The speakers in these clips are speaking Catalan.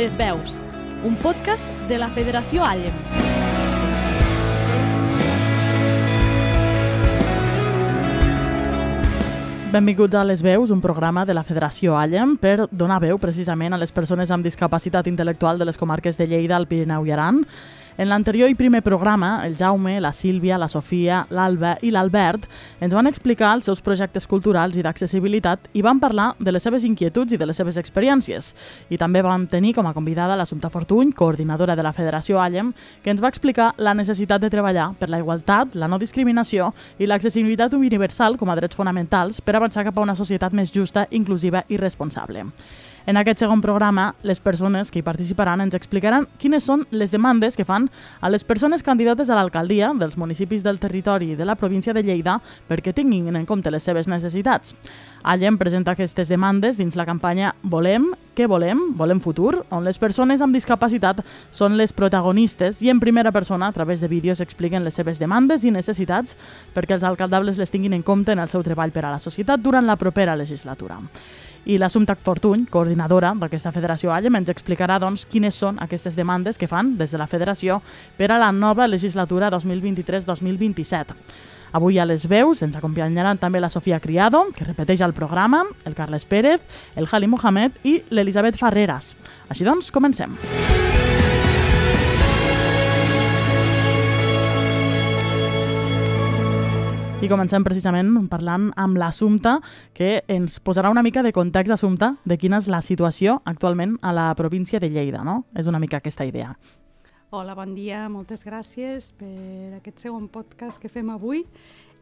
Les veus, un podcast de la Federació Allem. Benvinguts a Les Veus, un programa de la Federació Allem per donar veu precisament a les persones amb discapacitat intel·lectual de les comarques de Lleida, el Pirineu i Aran. En l'anterior i primer programa, el Jaume, la Sílvia, la Sofia, l'Alba i l'Albert ens van explicar els seus projectes culturals i d'accessibilitat i van parlar de les seves inquietuds i de les seves experiències. I també vam tenir com a convidada l'Assumpta Fortuny, coordinadora de la Federació Allem, que ens va explicar la necessitat de treballar per la igualtat, la no discriminació i l'accessibilitat universal com a drets fonamentals per avançar cap a una societat més justa, inclusiva i responsable. En aquest segon programa, les persones que hi participaran ens explicaran quines són les demandes que fan a les persones candidates a l'alcaldia dels municipis del territori de la província de Lleida perquè tinguin en compte les seves necessitats. Allem presenta aquestes demandes dins la campanya Volem, què volem? Volem futur, on les persones amb discapacitat són les protagonistes i en primera persona, a través de vídeos, expliquen les seves demandes i necessitats perquè els alcaldables les tinguin en compte en el seu treball per a la societat durant la propera legislatura i l'Assumpta Fortuny, coordinadora d'aquesta federació Allem, ens explicarà doncs, quines són aquestes demandes que fan des de la federació per a la nova legislatura 2023-2027. Avui a les veus ens acompanyaran també la Sofia Criado, que repeteix el programa, el Carles Pérez, el Jali Mohamed i l'Elisabet Ferreras. Així doncs, comencem. I comencem precisament parlant amb l'Assumpta, que ens posarà una mica de context, Assumpta, de quina és la situació actualment a la província de Lleida, no? És una mica aquesta idea. Hola, bon dia, moltes gràcies per aquest segon podcast que fem avui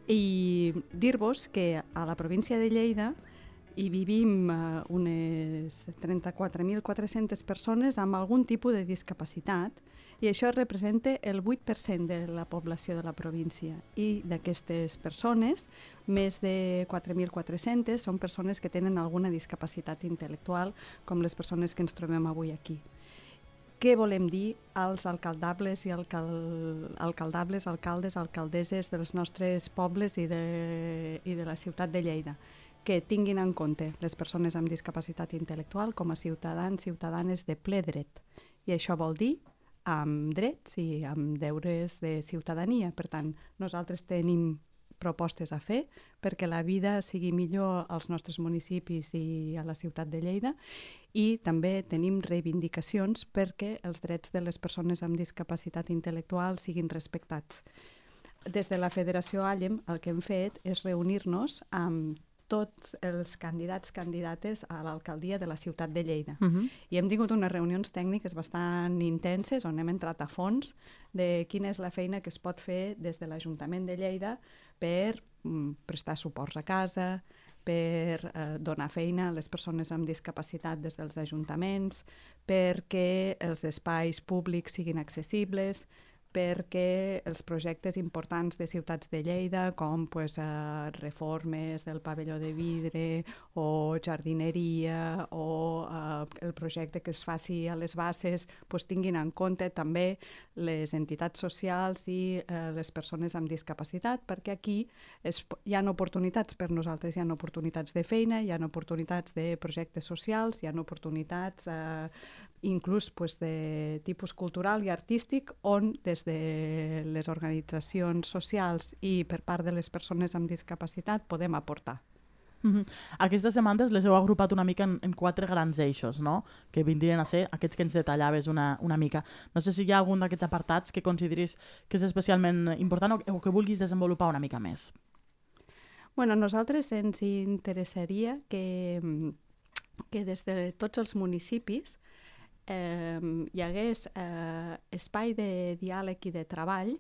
i dir-vos que a la província de Lleida hi vivim uh, unes 34.400 persones amb algun tipus de discapacitat i això representa el 8% de la població de la província. I d'aquestes persones, més de 4.400 són persones que tenen alguna discapacitat intel·lectual, com les persones que ens trobem avui aquí. Què volem dir als alcaldables i alcal... alcaldables, alcaldes, alcaldeses dels nostres pobles i de, i de la ciutat de Lleida? que tinguin en compte les persones amb discapacitat intel·lectual com a ciutadans, ciutadanes de ple dret. I això vol dir amb drets i amb deures de ciutadania. Per tant, nosaltres tenim propostes a fer perquè la vida sigui millor als nostres municipis i a la ciutat de Lleida i també tenim reivindicacions perquè els drets de les persones amb discapacitat intel·lectual siguin respectats. Des de la Federació Allem el que hem fet és reunir-nos amb tots els candidats candidates a l'alcaldia de la ciutat de Lleida. Uh -huh. I hem tingut unes reunions tècniques bastant intenses on hem entrat a fons de quina és la feina que es pot fer des de l'Ajuntament de Lleida per mm, prestar suports a casa, per eh, donar feina a les persones amb discapacitat des dels ajuntaments, perquè els espais públics siguin accessibles, perquè els projectes importants de ciutats de Lleida, com pues, eh, reformes del pavelló de vidre o jardineria o eh, el projecte que es faci a les bases, pues, tinguin en compte també les entitats socials i eh, les persones amb discapacitat, perquè aquí es, hi ha oportunitats per nosaltres, hi ha oportunitats de feina, hi ha oportunitats de projectes socials, hi ha oportunitats eh, inclús pues, de tipus cultural i artístic on des de les organitzacions socials i per part de les persones amb discapacitat podem aportar. Mm -hmm. Aquestes demandes les heu agrupat una mica en, en quatre grans eixos, no? que vindrien a ser aquests que ens detallaves una, una mica. No sé si hi ha algun d'aquests apartats que consideris que és especialment important o, o que vulguis desenvolupar una mica més. Bueno, a nosaltres ens interessaria que, que des de tots els municipis eh, hi hagués eh, espai de diàleg i de treball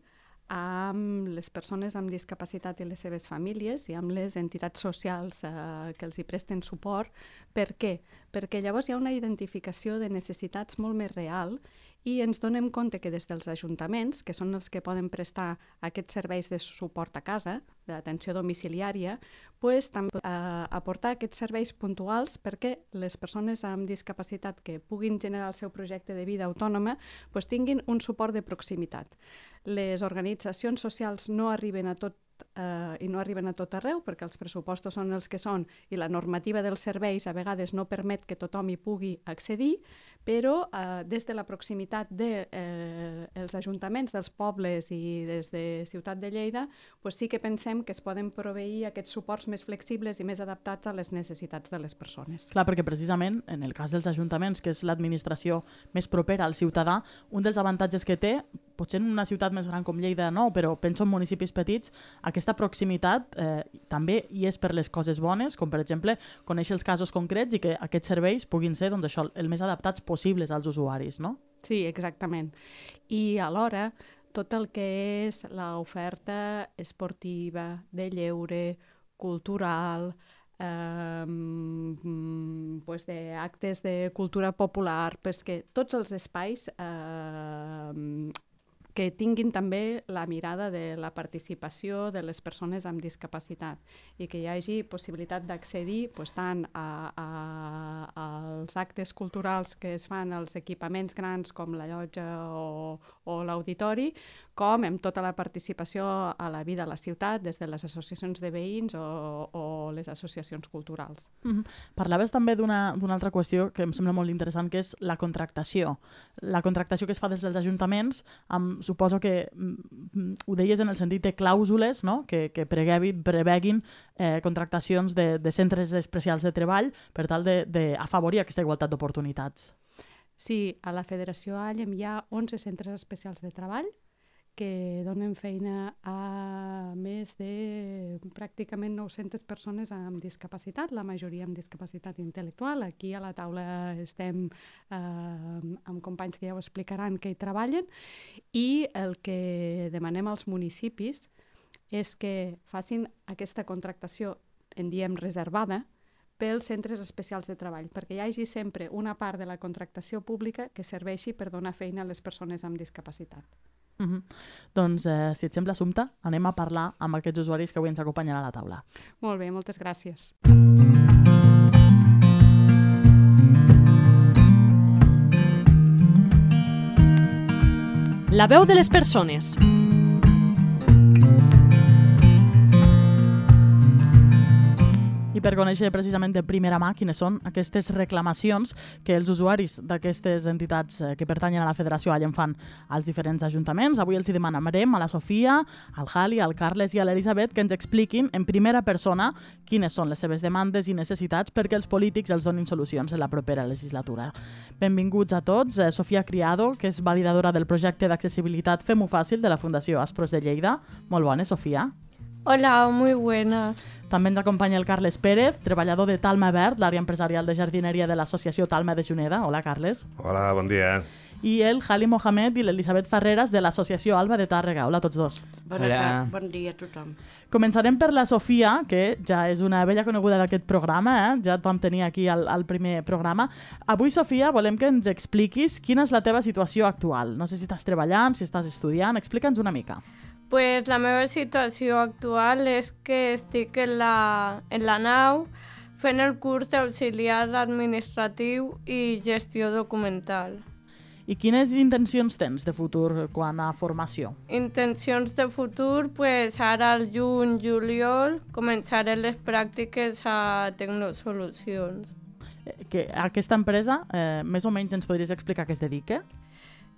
amb les persones amb discapacitat i les seves famílies i amb les entitats socials eh, que els hi presten suport. Per què? Perquè llavors hi ha una identificació de necessitats molt més real i ens donem compte que des dels ajuntaments, que són els que poden prestar aquests serveis de suport a casa, d'atenció domiciliària, pues, també eh, aportar aquests serveis puntuals perquè les persones amb discapacitat que puguin generar el seu projecte de vida autònoma pues, tinguin un suport de proximitat. Les organitzacions socials no arriben a tot eh, i no arriben a tot arreu perquè els pressupostos són els que són i la normativa dels serveis a vegades no permet que tothom hi pugui accedir, però eh, des de la proximitat dels de, eh, ajuntaments dels pobles i des de Ciutat de Lleida pues sí que pensem que es poden proveir aquests suports més flexibles i més adaptats a les necessitats de les persones. Clar, perquè precisament en el cas dels ajuntaments, que és l'administració més propera al ciutadà, un dels avantatges que té, potser en una ciutat més gran com Lleida no, però penso en municipis petits, aquesta proximitat eh, també hi és per les coses bones, com per exemple conèixer els casos concrets i que aquests serveis puguin ser doncs, això, el més adaptats possibles als usuaris, no? Sí, exactament. I alhora, tot el que és l'oferta esportiva, de lleure, cultural, eh, pues de actes de cultura popular, perquè tots els espais eh, que tinguin també la mirada de la participació de les persones amb discapacitat i que hi hagi possibilitat d'accedir pues, tant a, a, als actes culturals que es fan als equipaments grans com la llotja o, o l'auditori, com amb tota la participació a la vida de la ciutat, des de les associacions de veïns o, o les associacions culturals. Mm -hmm. Parlaves també d'una altra qüestió que em sembla molt interessant, que és la contractació. La contractació que es fa des dels ajuntaments, amb, suposo que mm, ho deies en el sentit de clàusules no? que, que preguevin, preveguin eh, contractacions de, de centres especials de treball per tal d'afavorir aquesta igualtat d'oportunitats. Sí, a la Federació Allem hi ha 11 centres especials de treball que donen feina a més de pràcticament 900 persones amb discapacitat, la majoria amb discapacitat intel·lectual. Aquí a la taula estem eh, amb companys que ja ho explicaran que hi treballen i el que demanem als municipis és que facin aquesta contractació, en diem reservada, pels centres especials de treball, perquè hi hagi sempre una part de la contractació pública que serveixi per donar feina a les persones amb discapacitat. Mm -hmm. Doncs, eh, si et sembla, Assumpte, anem a parlar amb aquests usuaris que avui ens acompanyen a la taula. Molt bé, moltes gràcies. La veu de les persones. Per conèixer precisament de primera mà quines són aquestes reclamacions que els usuaris d'aquestes entitats eh, que pertanyen a la Federació Allen fan als diferents ajuntaments. Avui els hi demanarem a la Sofia, al Jali, al Carles i a l'Elisabet que ens expliquin en primera persona quines són les seves demandes i necessitats perquè els polítics els donin solucions en la propera legislatura. Benvinguts a tots. Eh, Sofia Criado, que és validadora del projecte d'accessibilitat Fem-ho fàcil de la Fundació Aspros de Lleida. Molt bona, Sofia. Hola, muy buenas. També ens acompanya el Carles Pérez, treballador de Talma Verd, l'àrea empresarial de jardineria de l'associació Talma de Juneda. Hola, Carles. Hola, bon dia. I el Jali Mohamed i l'Elisabet Ferreras de l'associació Alba de Tàrrega. Hola a tots dos. Bona Hola. Bon dia a tothom. Començarem per la Sofia, que ja és una vella coneguda d'aquest programa, eh? ja et vam tenir aquí al, al primer programa. Avui, Sofia, volem que ens expliquis quina és la teva situació actual. No sé si estàs treballant, si estàs estudiant, explica'ns una mica. Pues la meva situació actual és que estic en la, en la nau fent el curs d'auxiliar administratiu i gestió documental. I quines intencions tens de futur quan a formació? Intencions de futur, pues ara al juny, juliol, començaré les pràctiques a Tecnosolucions. Eh, que aquesta empresa, eh, més o menys ens podries explicar què es dedica?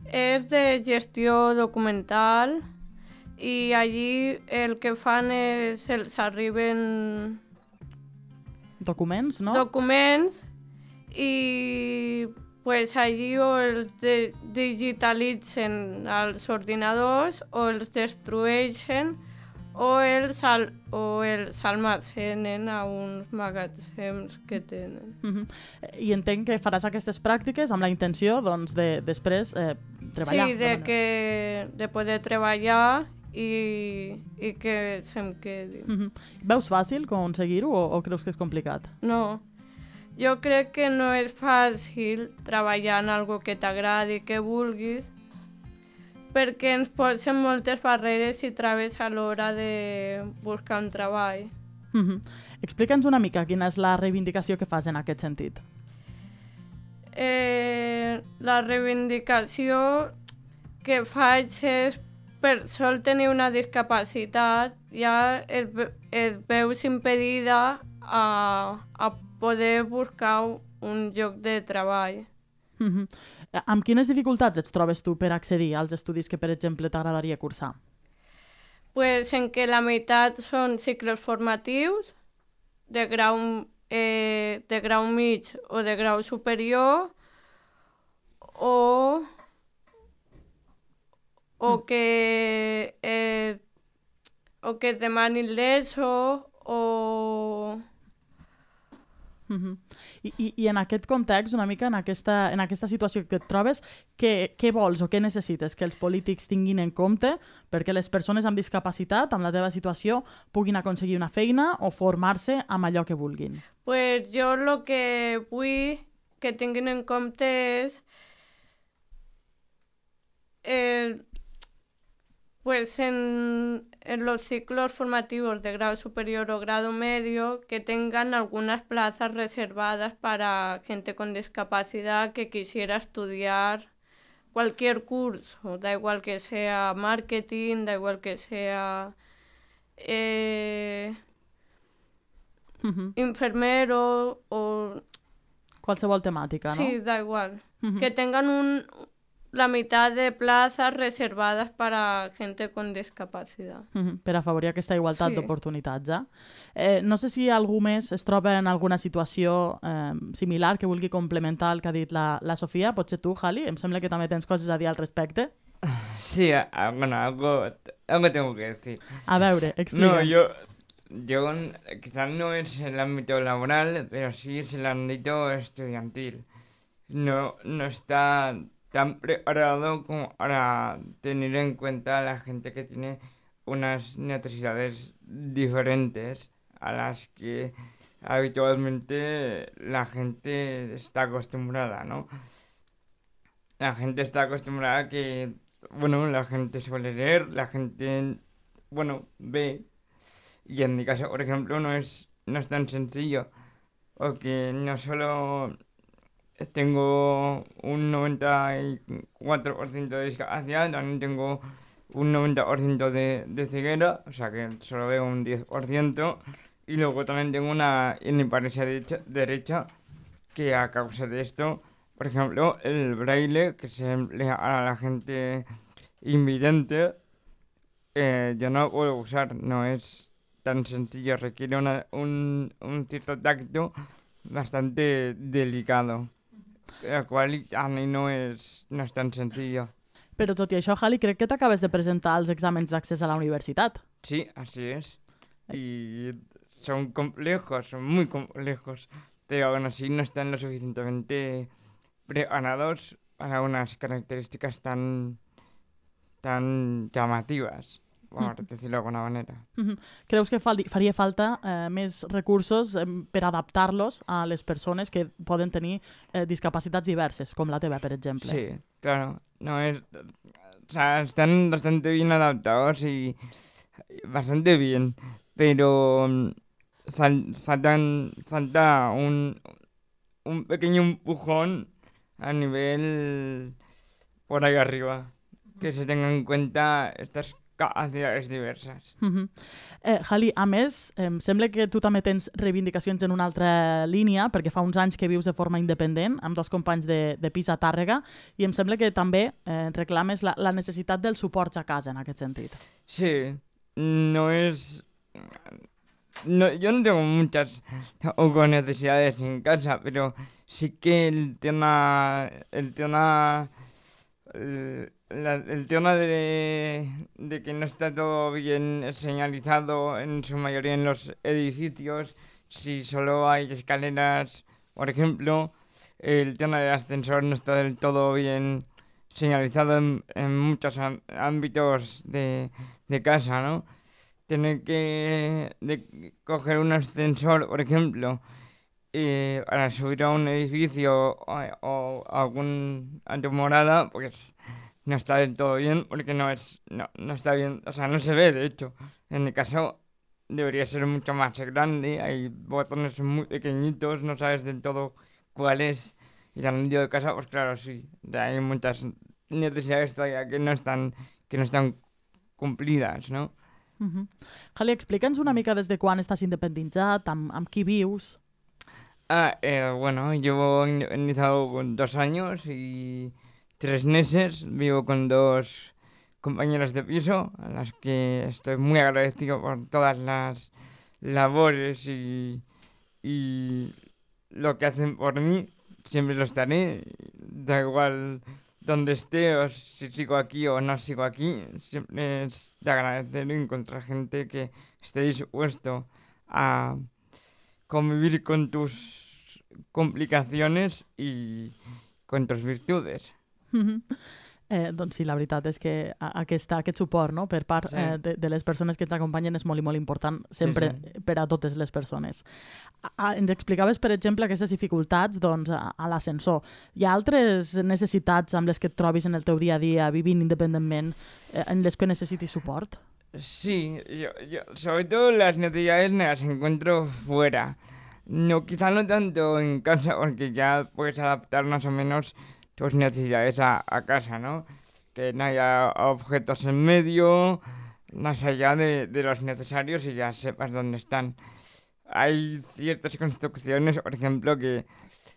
És de gestió documental, i allí el que fan és els arriben documents, no? Documents i pues allí o els de digitalitzen als ordinadors o els destrueixen o els, al, o els almacenen a uns magatzems que tenen. Uh -huh. I entenc que faràs aquestes pràctiques amb la intenció doncs, de després eh, treballar. Sí, de, de que, de poder treballar i, i que se'm quedi. Mm -hmm. Veus fàcil aconseguir-ho o, o creus que és complicat? No. jo crec que no és fàcil treballar en algo que t'agradi, que vulguis, perquè ens posen moltes barreres i traves a l'hora de buscar un treball. Mm -hmm. Explica'ns una mica quina és la reivindicació que fas en aquest sentit. Eh, la reivindicació que faig és per sol tenir una discapacitat ja et, et veus impedida a, a poder buscar un lloc de treball. Mm -hmm. Amb quines dificultats et trobes tu per accedir als estudis que, per exemple, t'agradaria cursar? Pues en que la meitat són cicles formatius de grau, eh, de grau mig o de grau superior o o mm. que eh, o que demanin l'ESO o... Mm -hmm. I, i, I en aquest context, una mica en aquesta, en aquesta situació que et trobes, què, què vols o què necessites que els polítics tinguin en compte perquè les persones amb discapacitat, amb la teva situació, puguin aconseguir una feina o formar-se amb allò que vulguin? Pues jo el que vull que tinguin en compte és eh, Pues en, en, los ciclos formativos de grado superior o grado medio que tengan algunas plazas reservadas para gente con discapacidad que quisiera estudiar cualquier curso, da igual que sea marketing, da igual que sea eh, uh -huh. enfermero o... Qualsevol temàtica, no? Sí, da igual. Uh -huh. Que tengan un, la mitad de plazas reservadas para gente con discapacitat. Mm -hmm, per afavorir aquesta igualtat sí. d'oportunitats. Eh? eh? No sé si algú més es troba en alguna situació eh, similar que vulgui complementar el que ha dit la, la Sofia. Potser tu, Jali? Em sembla que també tens coses a dir al respecte. Sí, a, bueno, algo, algo tengo que decir. A veure, explica'ns. No, yo, yo quizás no es el ámbito laboral, pero sí es el ámbito estudiantil. No, no está tan preparado como para tener en cuenta a la gente que tiene unas necesidades diferentes a las que habitualmente la gente está acostumbrada, ¿no? La gente está acostumbrada a que, bueno, la gente suele leer, la gente, bueno, ve. Y en mi caso, por ejemplo, no es, no es tan sencillo. Porque no solo tengo un 94% de discapacidad, también tengo un 90% de, de ceguera, o sea que solo veo un 10%, y luego también tengo una hemiparesia derecha, derecha, que a causa de esto, por ejemplo, el braille que se emplea a la gente invidente, eh, yo no puedo usar, no es tan sencillo, requiere una, un, un cierto tacto bastante delicado. El qual a mi no és, no és tan senzill. Però tot i això, Jali, crec que t'acabes de presentar els exàmens d'accés a la universitat. Sí, así es. Y son complejos, son muy complejos, pero aún así no están lo suficientemente preparados para unas características tan, tan llamativas. Per dir-ho d'alguna manera. Mm -hmm. Creus que faria falta eh, més recursos eh, per adaptar-los a les persones que poden tenir eh, discapacitats diverses, com la teva, per exemple? Sí, claro. No es, o sea, están bastante bien adaptados y bastante bien, pero mm, fal faltan, falta un, un pequeño empujón a nivel por ahí arriba. Que se tengan en cuenta estas capacitats diverses. Uh -huh. eh, Jali, a més, em sembla que tu també tens reivindicacions en una altra línia, perquè fa uns anys que vius de forma independent, amb dos companys de, de pis a Tàrrega, i em sembla que també eh, reclames la, la necessitat del suport a casa en aquest sentit. Sí, no és... No, yo no tengo muchas o necesidades en casa, pero sí que el tema, el tema el, la, el tema de, que no está todo bien señalizado en su mayoría en los edificios, si solo hay escaleras, por ejemplo, el tema del ascensor no está del todo bien señalizado en, muchos ámbitos de, casa, ¿no? Tener que coger un ascensor, por ejemplo, y para subir a un edificio o, o a tu morada, pues no está del todo bien, porque no es, no, no está bien, o sea, no se ve, de hecho. En mi caso, debería ser mucho más grande, hay botones muy pequeñitos, no sabes del todo cuál es. Y el anillo de casa, pues claro, sí, hay muchas necesidades todavía que no están, que no están cumplidas, no? Uh -huh. Jali, explica'ns una mica des de quan estàs independitzat, amb, amb qui vius? Ah, eh, bueno, llevo independizado dos años y tres meses. Vivo con dos compañeras de piso, a las que estoy muy agradecido por todas las labores y, y lo que hacen por mí. Siempre lo estaré, da igual donde esté o si sigo aquí o no sigo aquí. Siempre es de agradecer encontrar gente que esté dispuesto a convivir con tus complicaciones y con tus virtudes. Eh, doncs sí, la veritat és que aquesta, aquest suport no? per part sí. eh, de, de les persones que ens acompanyen és molt i molt important sempre sí, sí. per a totes les persones. A, a, ens explicaves, per exemple, aquestes dificultats doncs, a, a l'ascensor. Hi ha altres necessitats amb les que et trobis en el teu dia a dia, vivint independentment, eh, en les que necessitis suport? Sí, yo, yo, sobre todo las necesidades me las encuentro fuera. No, quizá no tanto en casa, porque ya puedes adaptar más o menos tus necesidades a, casa, ¿no? Que no haya objetos en medio, más allá de, de los necesarios y ya sepas dónde están. Hay ciertas construcciones, por ejemplo, que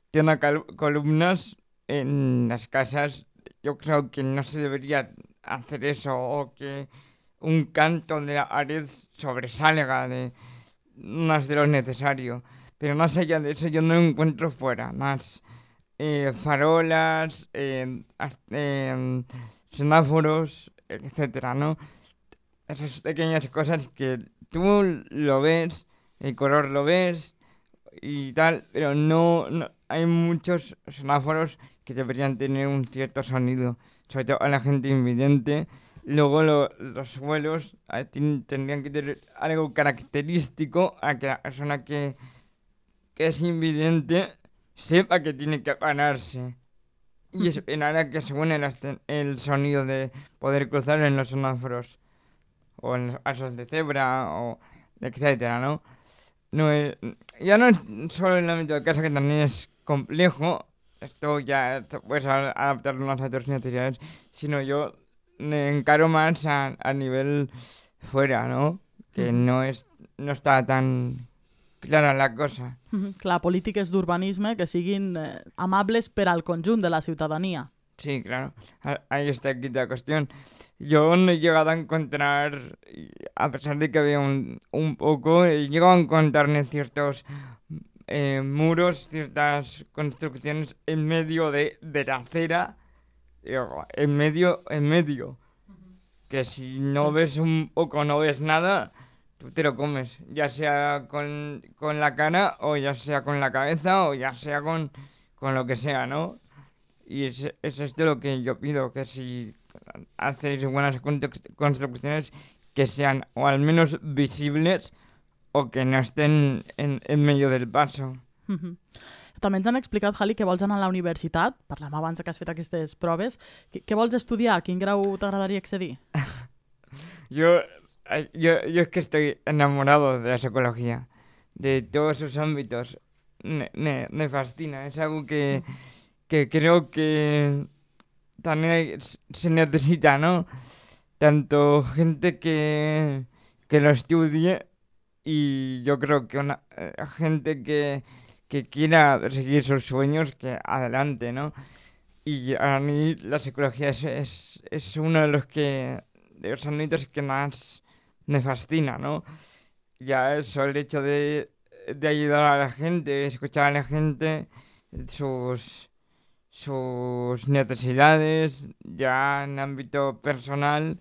tienen columnas en las casas. Yo creo que no se debería hacer eso o que un canto de la pared sobresalga de más de lo necesario. Pero más allá de eso yo no encuentro fuera más eh, farolas, eh, semáforos, etcétera, ¿no? Esas pequeñas cosas que tú lo ves, el color lo ves y tal, pero no, no hay muchos semáforos que deberían tener un cierto sonido, sobre todo a la gente invidente. Luego lo, los suelos tendrían que tener algo característico a que la persona que, que es invidente sepa que tiene que pararse y esperar a que suene el, el sonido de poder cruzar en los semáforos o en los pasos de cebra o etcétera, ¿no? no es, ya no es solo el ámbito de casa que también es complejo, esto ya puedes adaptarlo más a tus necesidades, sino yo me encaro más a, a nivel fuera, ¿no? Que no es no está tan clara la cosa. Clar, polítiques d'urbanisme que siguin eh, amables per al conjunt de la ciutadania. Sí, claro. Ahí está aquí la cuestión. Yo no he llegado a encontrar, a pesar de que había un, un poco, he llegado a encontrarme ciertos eh, muros, ciertas construcciones en medio de, de la acera, en medio, en medio. Que si no sí. ves un poco, no ves nada, tú te lo comes, ya sea con, con, la cara o ya sea con la cabeza o ya sea con, con lo que sea, ¿no? Y es, es esto lo que yo pido, que si hacéis buenas construcciones que sean o al menos visibles o que no estén en, en medio del paso. També ens han explicat, Jali, que vols anar a la universitat, parlem abans que has fet aquestes proves. Què, què vols estudiar? Quin grau t'agradaria accedir? jo yo, yo es que estoy enamorado de la psicología, de todos sus ámbitos. Me, me, me fascina, es algo que, que creo que también se necesita, ¿no? Tanto gente que, que lo estudie y yo creo que una eh, gente que, que quiera seguir sus sueños, que adelante, ¿no? Y a mí la psicología es, es, es uno de los que de los ámbitos que más me fascina, ¿no? Ya eso, el hecho de, de ayudar a la gente, escuchar a la gente, sus, sus necesidades, ya en ámbito personal,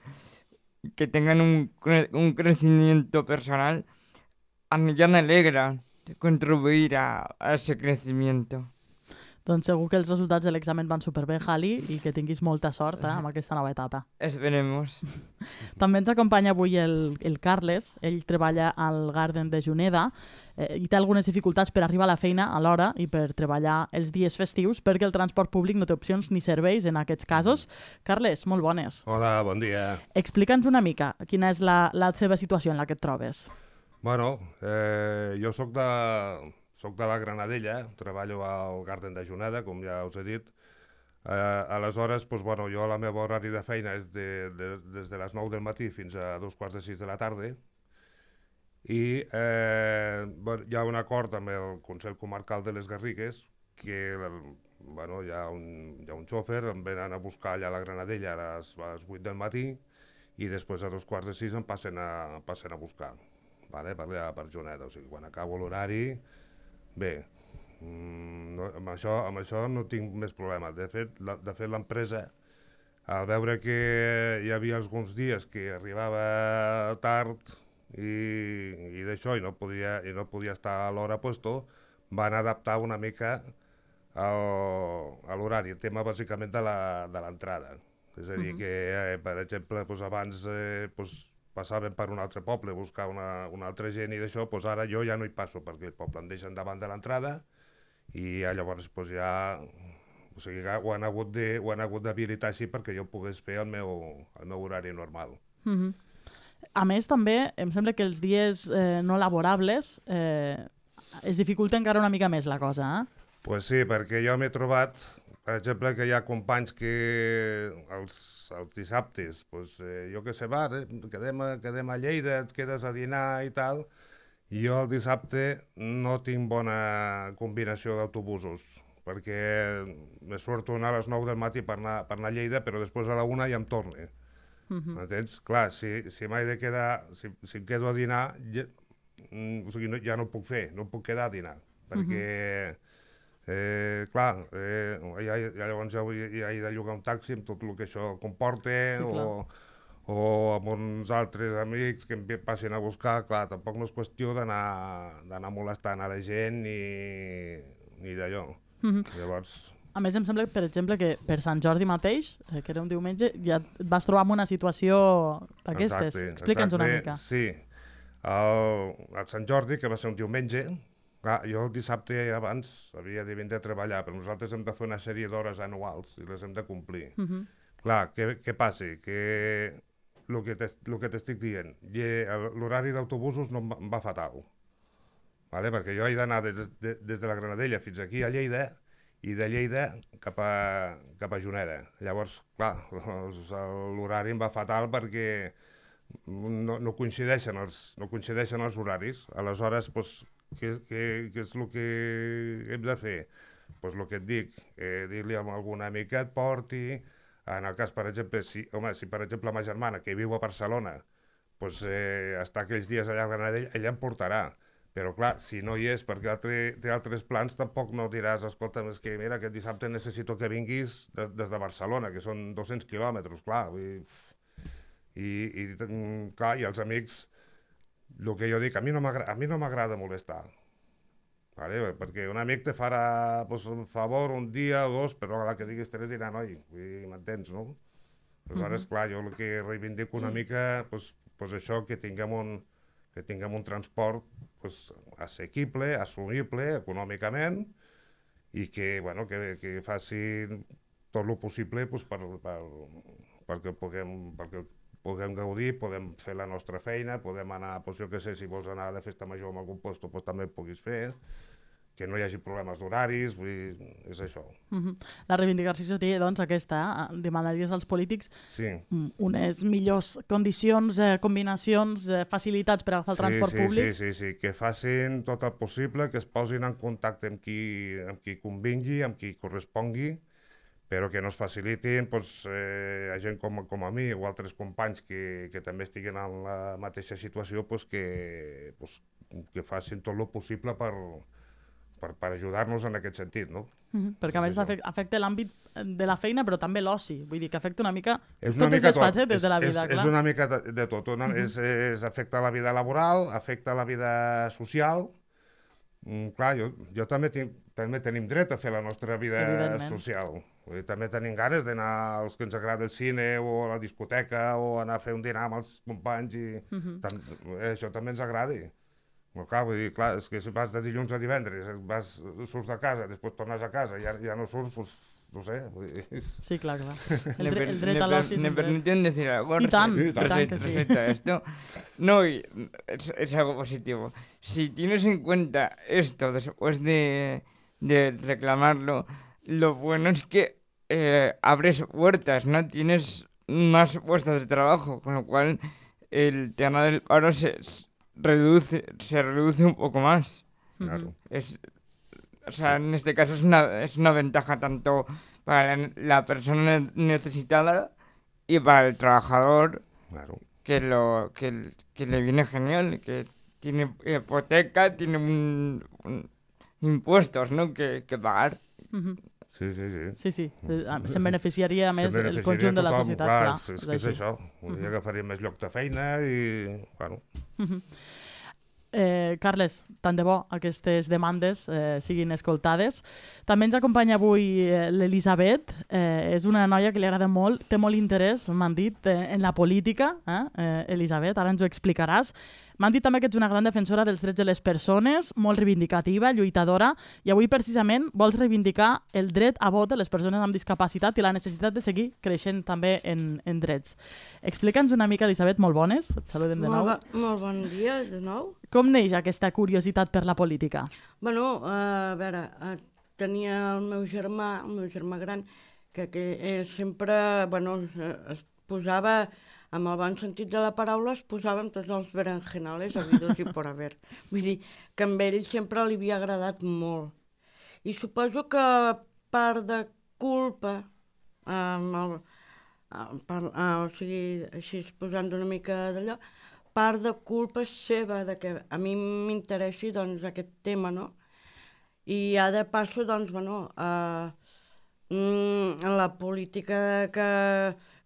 que tengan un, un crecimiento personal, a mí ya me alegra contribuir a, a ese crecimiento. Doncs segur que els resultats de l'examen van superbé, Jali, i que tinguis molta sort eh, amb aquesta nova etapa. Esperemos. També ens acompanya avui el, el Carles. Ell treballa al Garden de Juneda eh, i té algunes dificultats per arribar a la feina a l'hora i per treballar els dies festius perquè el transport públic no té opcions ni serveis en aquests casos. Carles, molt bones. Hola, bon dia. Explica'ns una mica quina és la, la seva situació en la que et trobes. Bueno, eh, jo sóc de, soc de la Granadella, treballo al Garden de Juneda, com ja us he dit. Eh, aleshores, doncs, bueno, jo la meva horari de feina és de, de, des de les 9 del matí fins a dos quarts de 6 de la tarda i eh, bueno, hi ha un acord amb el Consell Comarcal de les Garrigues que bueno, hi, ha un, hi ha un xòfer, em venen a buscar allà a la Granadella a les, a les 8 del matí i després a dos quarts de 6 em passen a, passen a buscar vale? per, per Juneda. O sigui, quan acabo l'horari Bé, mm, no, amb, això, amb això no tinc més problema. De fet, la, de fet l'empresa, al veure que hi havia alguns dies que arribava tard i, i d'això i, no podia, i no podia estar a l'hora puesto, van adaptar una mica el, a l'horari, el tema bàsicament de l'entrada. És a dir, uh -huh. que, eh, per exemple, doncs abans eh, doncs, passaven per un altre poble a buscar una, una altra gent i d'això, doncs ara jo ja no hi passo perquè el poble em deixen davant de l'entrada i ja, llavors doncs ja o sigui, ho han hagut de, ho han hagut d'habilitar així perquè jo pogués fer el meu, el meu horari normal. Mm -hmm. A més, també, em sembla que els dies eh, no laborables eh, es dificulta encara una mica més la cosa, eh? Pues sí, perquè jo m'he trobat per exemple, que hi ha companys que els, els dissabtes, pues, eh, jo que sé, va, eh, quedem, a, quedem a Lleida, et quedes a dinar i tal, i jo el dissabte no tinc bona combinació d'autobusos, perquè me surto a les 9 del matí per anar, per anar a Lleida, però després a la 1 ja em torne. Uh -huh. M'entens? Clar, si, si m'he de quedar, si, si em quedo a dinar, ja, mm, o sigui, no, ja no puc fer, no puc quedar a dinar, perquè... Uh -huh Eh, clar, eh, ja, ja, llavors ja, ja he de llogar un taxi amb tot el que això comporta, sí, o, o amb uns altres amics que em passin a buscar, clar, tampoc no és qüestió d'anar molestant a la gent ni, ni d'allò. Mm -hmm. Llavors... A més, em sembla, per exemple, que per Sant Jordi mateix, eh, que era un diumenge, ja et vas trobar en una situació d'aquestes. Explica'ns una mica. Sí. El, el Sant Jordi, que va ser un diumenge, Clar, jo el dissabte abans havia de vindre a treballar, però nosaltres hem de fer una sèrie d'hores anuals i les hem de complir. Uh mhm. -huh. Clar, què, què passa? Que el que t'estic dient, l'horari d'autobusos no em va fatal. Vale? Perquè jo he d'anar des, de, des de la Granadella fins aquí a Lleida i de Lleida cap a, cap a Juneda. Llavors, clar, l'horari em va fatal perquè no, no, coincideixen els, no coincideixen els horaris. Aleshores, doncs, què, què, què és el que hem de fer? Doncs el que et dic, eh, dir-li a algun amic que et porti, en el cas, per exemple, si, home, si per exemple ma germana, que viu a Barcelona, doncs, eh, està aquells dies allà a Granadell, ella em portarà. Però clar, si no hi és perquè altre, té altres plans, tampoc no diràs, escolta, és que mira, aquest dissabte necessito que vinguis des, des de Barcelona, que són 200 quilòmetres, clar. Vull, i, i, clar, i els amics el que jo dic, a mi no m'agrada molestar. Vale? Perquè un amic te farà pues, un favor un dia o dos, però a la que diguis tres dirà, noi, m'entens, no? Aleshores, uh -huh. clar, jo el que reivindico una mica, pues, pues això, que tinguem un, que tinguem un transport pues, assequible, assumible econòmicament i que, bueno, que, que faci tot el possible pues, per, per, perquè, puguem, perquè puguem gaudir, podem fer la nostra feina, podem anar, doncs jo què sé, si vols anar de festa major amb algun lloc, doncs també puguis fer, que no hi hagi problemes d'horaris, vull dir, és això. Uh -huh. La reivindicació seria, doncs, aquesta, eh? demanaries als polítics sí. unes millors condicions, eh, combinacions, eh, facilitats per agafar el sí, transport sí, públic? Sí, sí, sí, que facin tot el possible, que es posin en contacte amb qui, amb qui convingui, amb qui correspongui, però que no es facilitin doncs, eh, a gent com, com a mi o altres companys que, que també estiguen en la mateixa situació doncs, que, doncs, que facin tot el possible per, per, per ajudar-nos en aquest sentit, no? Mm -hmm, perquè a més afecta l'àmbit de la feina però també l'oci, vull dir que afecta una mica és una totes mica les facetes de la vida, és, clar. És una mica de, tot, una, mm -hmm. és, és, afecta la vida laboral, afecta la vida social, Mm, clar, jo, jo també, tinc, també tenim dret a fer la nostra vida social. Vull dir, també tenim ganes d'anar als que ens agrada el cine o a la discoteca o anar a fer un dinar amb els companys i uh -huh. tam, eh, això també ens agradi. Però clar, vull dir, clar, és que si vas de dilluns a divendres, vas, surts de casa, després tornes a casa, ja, ja no surts, doncs, no sé. Vull dir, Sí, clar, clar. El, dre el dret a l'oci ¿Me permiten decir algo? Y tan, y tan que sí. respecto a esto. No, y es, es, algo positivo. Si tienes en cuenta esto después de, de reclamarlo, lo bueno es que eh, abres puertas, ¿no? Tienes más puestos de trabajo, con lo cual el tema del paro se reduce, se reduce un poco más. Claro. Es, o sea, en este caso es una, es una ventaja tanto para la, la persona necesitada y para el trabajador Claro. que, lo, que, que le viene genial, que tiene hipoteca, tiene un, un impuestos ¿no? que, que pagar. Uh -huh. Sí, sí, sí. Sí, sí. Eh, Se'n beneficiaria a més Se'n el beneficiaria conjunt de la societat. Clar, Clar, és, és que és això. Vull dir, agafaria més lloc de feina i... Bueno, Eh, Carles, tant de bo aquestes demandes eh, siguin escoltades. També ens acompanya avui eh, l'Elisabet. Eh, és una noia que li agrada molt, té molt interès, m'han dit, eh, en la política. Eh? Eh, Elisabet, ara ens ho explicaràs. M'han dit també que ets una gran defensora dels drets de les persones, molt reivindicativa, lluitadora, i avui precisament vols reivindicar el dret a vot de les persones amb discapacitat i la necessitat de seguir creixent també en, en drets. Explica'ns una mica, Elisabet, molt bones. Et saludem de nou. Molt, molt bon dia de nou. Com neix aquesta curiositat per la política? Bueno, uh, a veure, uh, tenia el meu germà, el meu germà gran, que, que eh, sempre bueno, es posava amb el bon sentit de la paraula es posaven tots els berenjenales habidos i por haver. Vull dir que amb ell sempre li havia agradat molt. I suposo que part de culpa, amb el, per, uh, o sigui, així posant una mica d'allò, part de culpa seva de que a mi m'interessi doncs, aquest tema, no? I ja de passo, doncs, bueno, uh, mm, la política que,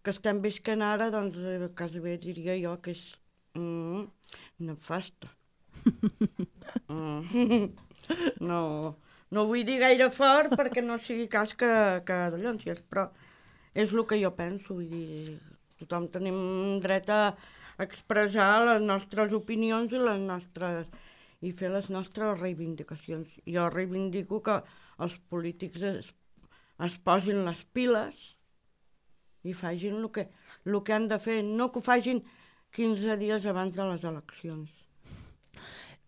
que estem visquent ara, doncs, eh, quasi bé diria jo que és mm, nefasta. mm. no, no ho vull dir gaire fort perquè no sigui cas que, que de llòncies, però és el que jo penso, vull dir, tothom tenim dret a expressar les nostres opinions i les nostres i fer les nostres reivindicacions. Jo reivindico que els polítics es, es posin les piles i facin el que, el que han de fer, no que ho facin 15 dies abans de les eleccions.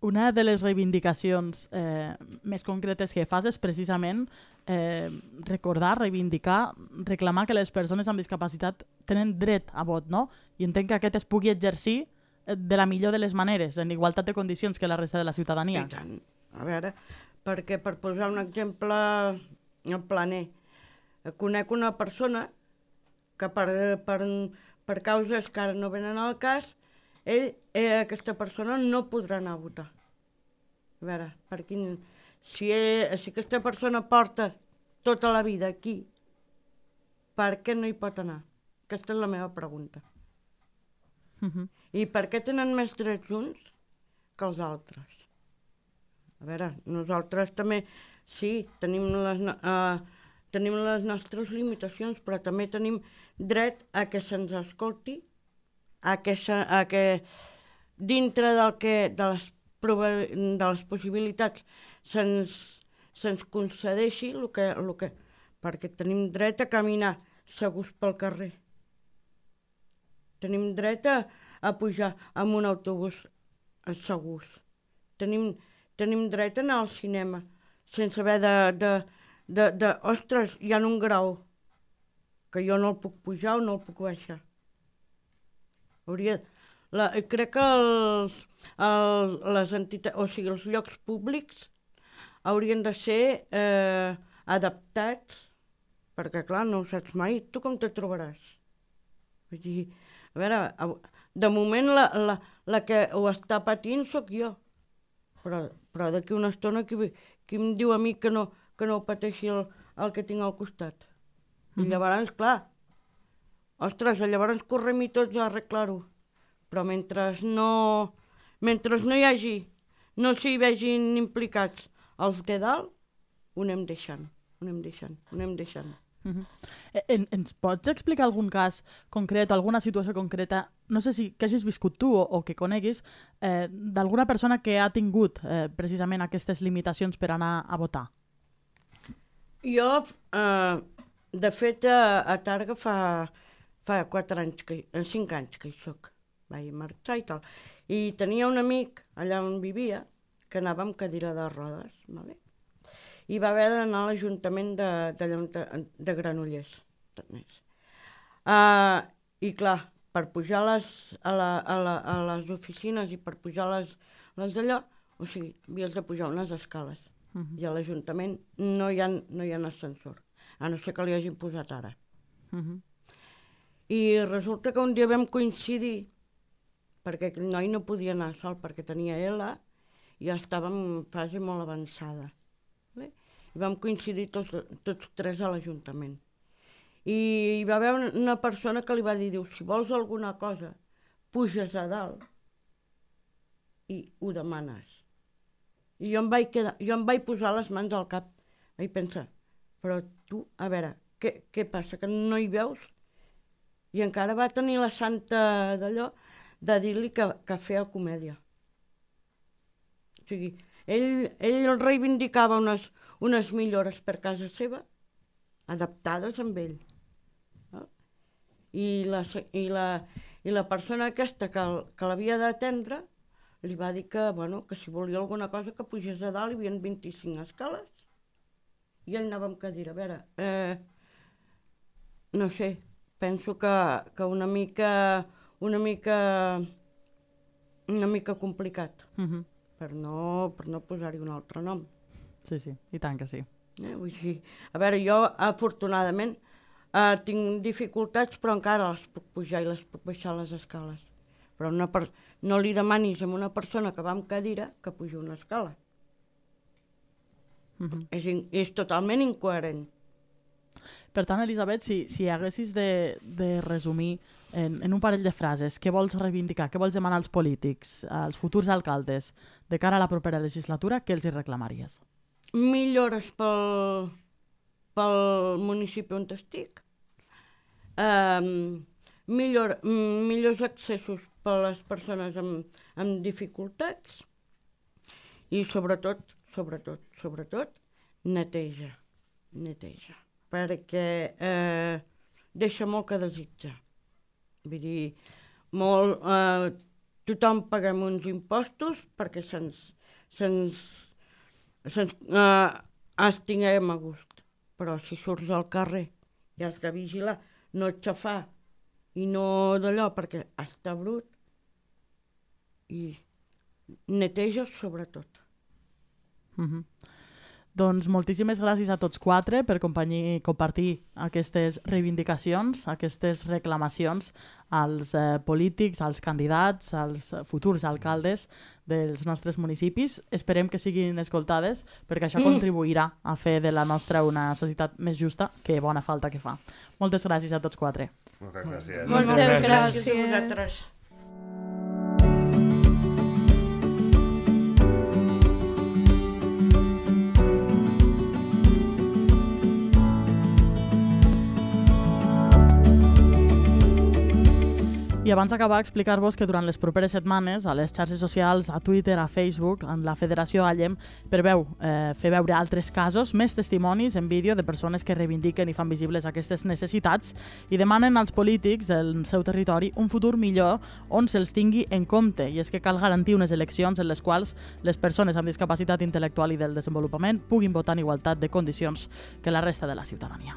Una de les reivindicacions eh, més concretes que fas és precisament eh, recordar, reivindicar, reclamar que les persones amb discapacitat tenen dret a vot, no? I entenc que aquest es pugui exercir eh, de la millor de les maneres, en igualtat de condicions que la resta de la ciutadania. I tant. A veure, perquè per posar un exemple en planer, conec una persona que per, per, per causes que ara no venen al cas, ell, eh, aquesta persona no podrà anar a votar. A veure, per quin... Si, ell, si aquesta persona porta tota la vida aquí, per què no hi pot anar? Aquesta és la meva pregunta. Uh -huh. I per què tenen més drets uns que els altres? A veure, nosaltres també, sí, tenim les, uh, tenim les nostres limitacions, però també tenim dret a que se'ns escolti, a que, se, a que dintre del que, de, les, de les possibilitats se'ns se concedeixi el que, el que, perquè tenim dret a caminar segurs pel carrer. Tenim dret a, a pujar amb un autobús segurs. Tenim, tenim dret a anar al cinema sense haver de, de, de, de ostres, hi ha un grau que jo no el puc pujar o no el puc baixar. Hauria, la, crec que els, els, les entitats, o sigui, els llocs públics haurien de ser eh, adaptats, perquè clar, no ho saps mai, tu com te trobaràs? Vull dir, a veure, de moment la, la, la que ho està patint sóc jo, però, però d'aquí una estona qui, qui em diu a mi que no, que no pateixi el, el que tinc al costat? I llavors, clar, ostres, llavors correm i tots a arreglar-ho. Però mentre no, mentre no hi hagi no s'hi vegin implicats els de dalt, ho anem deixant, ho anem deixant, ho anem deixant. Uh -huh. en, ens pots explicar algun cas concret alguna situació concreta, no sé si que hagis viscut tu o, o que coneguis, eh, d'alguna persona que ha tingut eh, precisament aquestes limitacions per anar a votar? Jo, eh, de fet, a, a Targa fa, fa 4 anys, que, 5 anys que hi soc. Vaig marxar i tal. I tenia un amic allà on vivia que anava amb cadira de rodes. Vale? i va haver d'anar a l'Ajuntament de, de, de, de Granollers. Uh, I clar, per pujar les, a, la, a, la, a les oficines i per pujar les, les d'allò, o sigui, havies de pujar unes escales. Uh -huh. I a l'Ajuntament no, hi ha, no hi ha ascensor, a no ser que li hagin posat ara. Uh -huh. I resulta que un dia vam coincidir, perquè el noi no podia anar sol perquè tenia L, i ja estava en fase molt avançada i vam coincidir tots, tots tres a l'Ajuntament. I hi va haver una persona que li va dir, diu, si vols alguna cosa, puges a dalt i ho demanes. I jo em vaig, quedar, jo em vaig posar les mans al cap. Vaig pensar, però tu, a veure, què, què passa, que no hi veus? I encara va tenir la santa d'allò de dir-li que, que feia comèdia. O sigui, ell, ell reivindicava unes, unes millores per casa seva, adaptades amb ell. No? I, la, i, la, I la persona aquesta que, que l'havia d'atendre li va dir que, bueno, que si volia alguna cosa que pugés a dalt, hi havia 25 escales. I ell anava amb cadira. A veure, eh, no sé, penso que, que una mica, una mica, una mica complicat, uh -huh. per no, per no posar-hi un altre nom. Sí, sí, i tant que sí. Eh, vull dir, a veure, jo afortunadament eh, tinc dificultats però encara les puc pujar i les puc baixar les escales. Però una per... no li demanis a una persona que va amb cadira que pugi una escala. Uh -huh. és, in... és totalment incoherent. Per tant, Elisabet, si, si haguessis de, de resumir en, en un parell de frases què vols reivindicar, què vols demanar als polítics, als futurs alcaldes, de cara a la propera legislatura, què els hi reclamaries? millores pel, pel municipi on estic, um, millor, millors accessos per a les persones amb, amb dificultats i sobretot, sobretot, sobretot, neteja, neteja, perquè eh, deixa molt que desitjar. Vull dir, molt, eh, tothom paguem uns impostos perquè se'ns se se'ns eh, es tinguem a gust. Però si surts al carrer i has de vigilar, no et xafar i no d'allò perquè està brut i neteja sobretot. Mm -hmm. Doncs moltíssimes gràcies a tots quatre per compartir aquestes reivindicacions, aquestes reclamacions als eh, polítics, als candidats, als futurs alcaldes dels nostres municipis. Esperem que siguin escoltades perquè això mm. contribuirà a fer de la nostra una societat més justa, que bona falta que fa. Moltes gràcies a tots quatre. Moltes gràcies. Moltes, Moltes gràcies. gràcies I abans d'acabar, explicar-vos que durant les properes setmanes, a les xarxes socials, a Twitter, a Facebook, en la Federació Allem, preveu eh, fer veure altres casos, més testimonis en vídeo de persones que reivindiquen i fan visibles aquestes necessitats i demanen als polítics del seu territori un futur millor on se'ls tingui en compte. I és que cal garantir unes eleccions en les quals les persones amb discapacitat intel·lectual i del desenvolupament puguin votar en igualtat de condicions que la resta de la ciutadania.